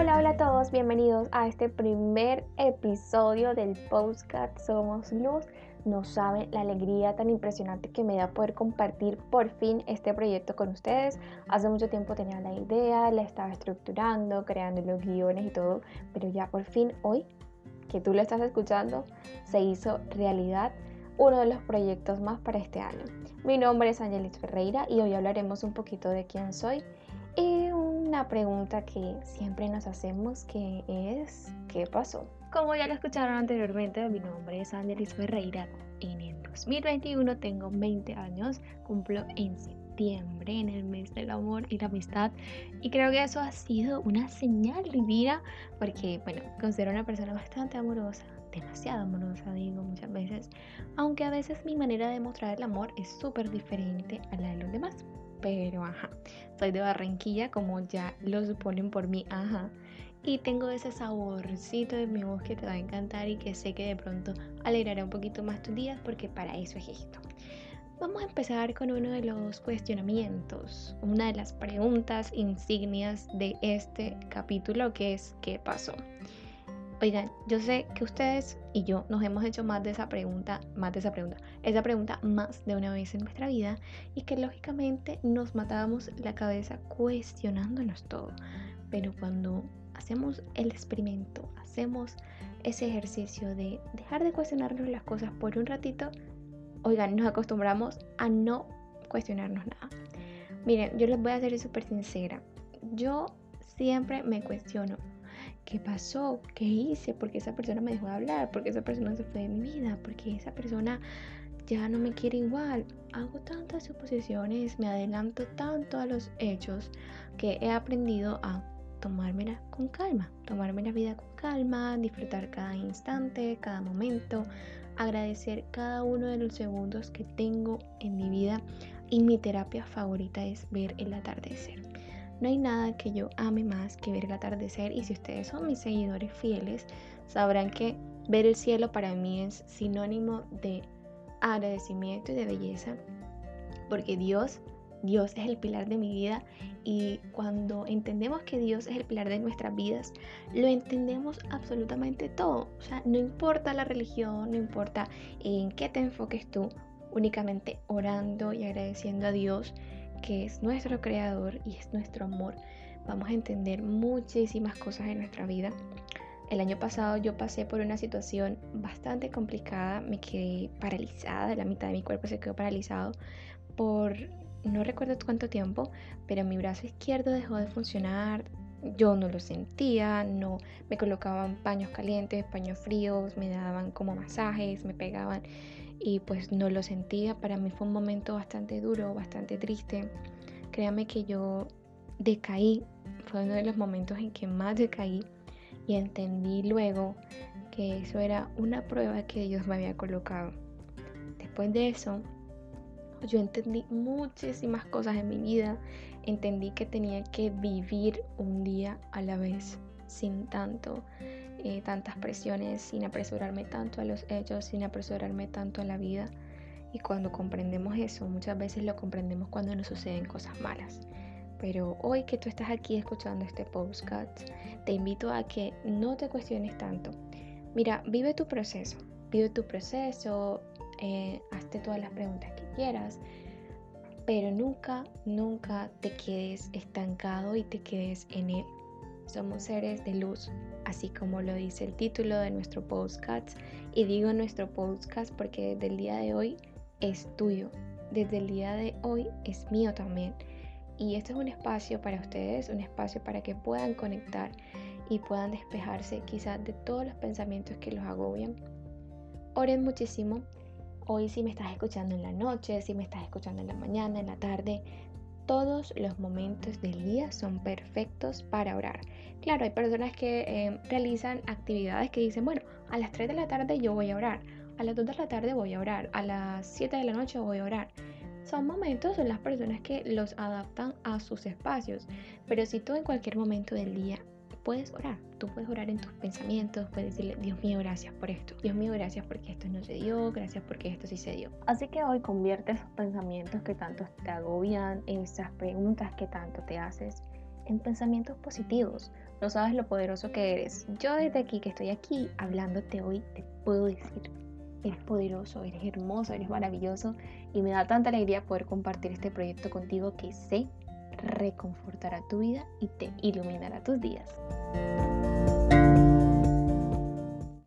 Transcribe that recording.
Hola, hola a todos, bienvenidos a este primer episodio del podcast Somos Luz. No saben la alegría tan impresionante que me da poder compartir por fin este proyecto con ustedes. Hace mucho tiempo tenía la idea, la estaba estructurando, creando los guiones y todo, pero ya por fin hoy que tú lo estás escuchando se hizo realidad uno de los proyectos más para este año. Mi nombre es Angelis Ferreira y hoy hablaremos un poquito de quién soy y una pregunta que siempre nos hacemos que es ¿qué pasó? Como ya lo escucharon anteriormente, mi nombre es Angelis Ferreira. En el 2021 tengo 20 años, cumplo en septiembre, en el mes del amor y la amistad. Y creo que eso ha sido una señal divina porque, bueno, considero una persona bastante amorosa, demasiado amorosa, digo muchas veces, aunque a veces mi manera de mostrar el amor es súper diferente a la de los demás. Pero ajá, soy de Barranquilla, como ya lo suponen por mí, ajá y tengo ese saborcito de mi voz que te va a encantar y que sé que de pronto alegrará un poquito más tus días porque para eso es esto. Vamos a empezar con uno de los cuestionamientos, una de las preguntas insignias de este capítulo que es ¿qué pasó? Oigan, yo sé que ustedes y yo nos hemos hecho más de esa pregunta, más de esa pregunta, esa pregunta más de una vez en nuestra vida y que lógicamente nos matábamos la cabeza cuestionándonos todo. Pero cuando hacemos el experimento, hacemos ese ejercicio de dejar de cuestionarnos las cosas por un ratito, oigan, nos acostumbramos a no cuestionarnos nada. Miren, yo les voy a ser súper sincera. Yo siempre me cuestiono. ¿Qué pasó? ¿Qué hice? ¿Por qué esa persona me dejó de hablar? ¿Por qué esa persona se fue de mi vida? ¿Por qué esa persona ya no me quiere igual? Hago tantas suposiciones, me adelanto tanto a los hechos que he aprendido a tomármela con calma, tomarme la vida con calma, disfrutar cada instante, cada momento, agradecer cada uno de los segundos que tengo en mi vida y mi terapia favorita es ver el atardecer. No hay nada que yo ame más que ver el atardecer y si ustedes son mis seguidores fieles sabrán que ver el cielo para mí es sinónimo de agradecimiento y de belleza porque Dios Dios es el pilar de mi vida y cuando entendemos que Dios es el pilar de nuestras vidas, lo entendemos absolutamente todo. O sea, no importa la religión, no importa en qué te enfoques tú, únicamente orando y agradeciendo a Dios, que es nuestro creador y es nuestro amor, vamos a entender muchísimas cosas en nuestra vida. El año pasado yo pasé por una situación bastante complicada, me quedé paralizada, la mitad de mi cuerpo se quedó paralizado por no recuerdo cuánto tiempo, pero mi brazo izquierdo dejó de funcionar. Yo no lo sentía, no me colocaban paños calientes, paños fríos, me daban como masajes, me pegaban y pues no lo sentía. Para mí fue un momento bastante duro, bastante triste. Créame que yo decaí, fue uno de los momentos en que más decaí y entendí luego que eso era una prueba que Dios me había colocado. Después de eso, yo entendí muchísimas cosas en mi vida. Entendí que tenía que vivir un día a la vez, sin tanto, eh, tantas presiones, sin apresurarme tanto a los hechos, sin apresurarme tanto a la vida. Y cuando comprendemos eso, muchas veces lo comprendemos cuando nos suceden cosas malas. Pero hoy que tú estás aquí escuchando este podcast, te invito a que no te cuestiones tanto. Mira, vive tu proceso, vive tu proceso, eh, hazte todas las preguntas que quieras, pero nunca, nunca te quedes estancado y te quedes en él. Somos seres de luz, así como lo dice el título de nuestro podcast. Y digo nuestro podcast porque desde el día de hoy es tuyo, desde el día de hoy es mío también. Y este es un espacio para ustedes, un espacio para que puedan conectar y puedan despejarse quizás de todos los pensamientos que los agobian. Oren muchísimo, Hoy si me estás escuchando en la noche, si me estás escuchando en la mañana, en la tarde, todos los momentos del día son perfectos para orar. Claro, hay personas que eh, realizan actividades que dicen, bueno, a las 3 de la tarde yo voy a orar, a las 2 de la tarde voy a orar, a las 7 de la noche voy a orar. Son momentos, son las personas que los adaptan a sus espacios, pero si tú en cualquier momento del día puedes orar. Tú puedes orar en tus pensamientos, puedes decirle, Dios mío, gracias por esto. Dios mío, gracias porque esto no se dio, gracias porque esto sí se dio. Así que hoy convierte esos pensamientos que tanto te agobian, esas preguntas que tanto te haces, en pensamientos positivos. No sabes lo poderoso que eres. Yo desde aquí que estoy aquí hablándote hoy te puedo decir, eres poderoso, eres hermoso, eres maravilloso y me da tanta alegría poder compartir este proyecto contigo que sé reconfortará tu vida y te iluminará tus días.